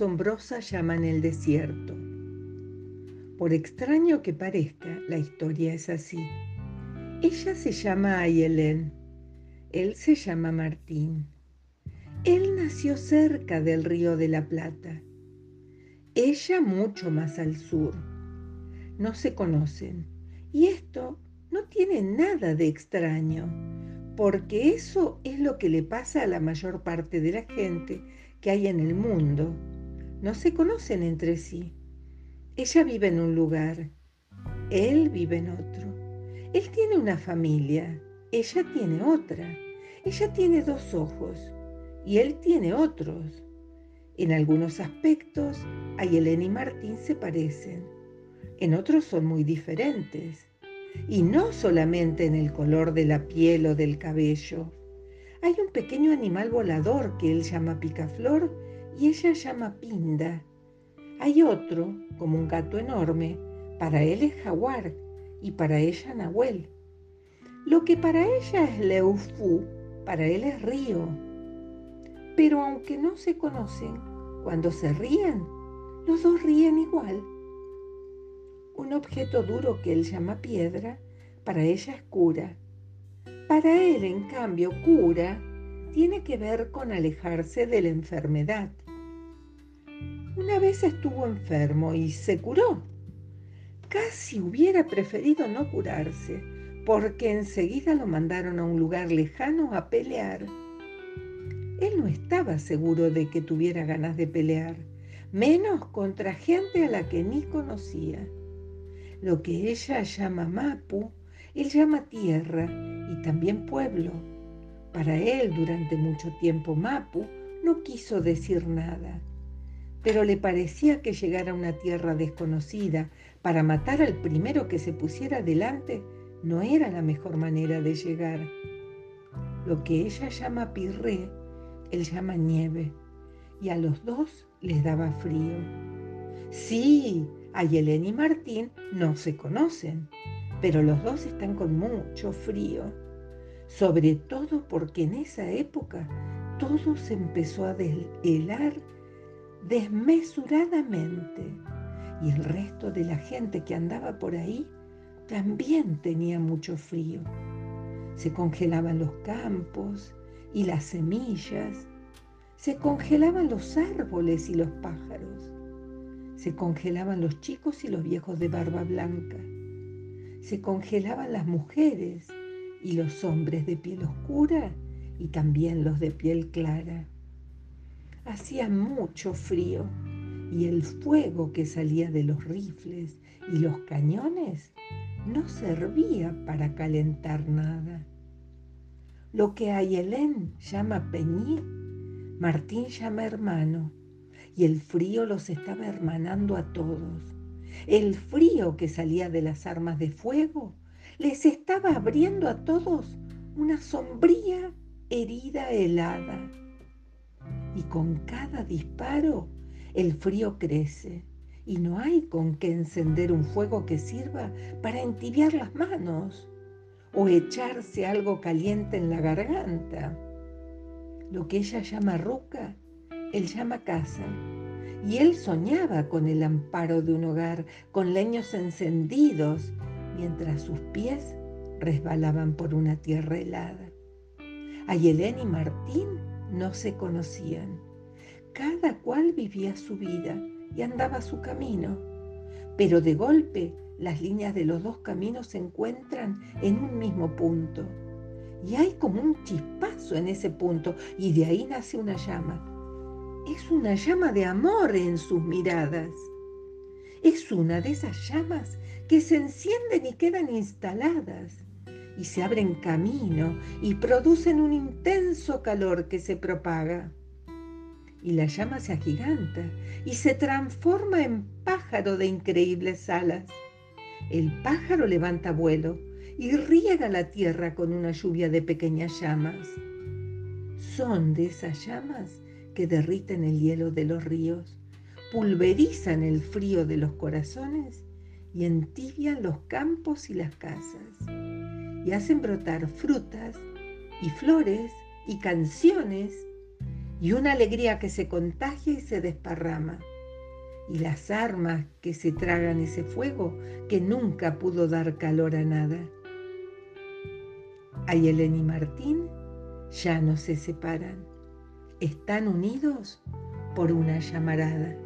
Una asombrosa llama en el desierto. Por extraño que parezca, la historia es así. Ella se llama Ayelén, él se llama Martín. Él nació cerca del río de la Plata, ella mucho más al sur. No se conocen y esto no tiene nada de extraño, porque eso es lo que le pasa a la mayor parte de la gente que hay en el mundo. No se conocen entre sí. Ella vive en un lugar, él vive en otro. Él tiene una familia, ella tiene otra. Ella tiene dos ojos y él tiene otros. En algunos aspectos, Ayelén y Martín se parecen, en otros son muy diferentes. Y no solamente en el color de la piel o del cabello, hay un pequeño animal volador que él llama picaflor y ella llama pinda. Hay otro, como un gato enorme, para él es jaguar y para ella nahuel. Lo que para ella es leufú, para él es río. Pero aunque no se conocen, cuando se ríen, los dos ríen igual. Un objeto duro que él llama piedra, para ella es cura para él, en cambio, cura tiene que ver con alejarse de la enfermedad. Una vez estuvo enfermo y se curó. Casi hubiera preferido no curarse, porque enseguida lo mandaron a un lugar lejano a pelear. Él no estaba seguro de que tuviera ganas de pelear, menos contra gente a la que ni conocía. Lo que ella llama Mapu él llama tierra y también pueblo. Para él durante mucho tiempo Mapu no quiso decir nada, pero le parecía que llegar a una tierra desconocida para matar al primero que se pusiera delante no era la mejor manera de llegar. Lo que ella llama pirré, él llama nieve, y a los dos les daba frío. Sí, Ayelén y Martín no se conocen, pero los dos están con mucho frío, sobre todo porque en esa época todo se empezó a deshelar desmesuradamente. Y el resto de la gente que andaba por ahí también tenía mucho frío. Se congelaban los campos y las semillas, se congelaban los árboles y los pájaros, se congelaban los chicos y los viejos de barba blanca. Se congelaban las mujeres y los hombres de piel oscura y también los de piel clara. Hacía mucho frío y el fuego que salía de los rifles y los cañones no servía para calentar nada. Lo que Ayelén llama peñí, Martín llama hermano, y el frío los estaba hermanando a todos. El frío que salía de las armas de fuego les estaba abriendo a todos una sombría herida helada. Y con cada disparo el frío crece y no hay con qué encender un fuego que sirva para entibiar las manos o echarse algo caliente en la garganta. Lo que ella llama ruca, él llama casa y él soñaba con el amparo de un hogar, con leños encendidos, mientras sus pies resbalaban por una tierra helada. Ayelén y Martín no se conocían. Cada cual vivía su vida y andaba su camino. Pero de golpe las líneas de los dos caminos se encuentran en un mismo punto. Y hay como un chispazo en ese punto y de ahí nace una llama es una llama de amor en sus miradas. Es una de esas llamas que se encienden y quedan instaladas y se abren camino y producen un intenso calor que se propaga. Y la llama se agiganta y se transforma en pájaro de increíbles alas. El pájaro levanta vuelo y riega la tierra con una lluvia de pequeñas llamas. Son de esas llamas que derriten el hielo de los ríos, pulverizan el frío de los corazones y entibian los campos y las casas, y hacen brotar frutas y flores y canciones, y una alegría que se contagia y se desparrama, y las armas que se tragan ese fuego que nunca pudo dar calor a nada. Ayelen y Martín ya no se separan, están unidos por una llamarada.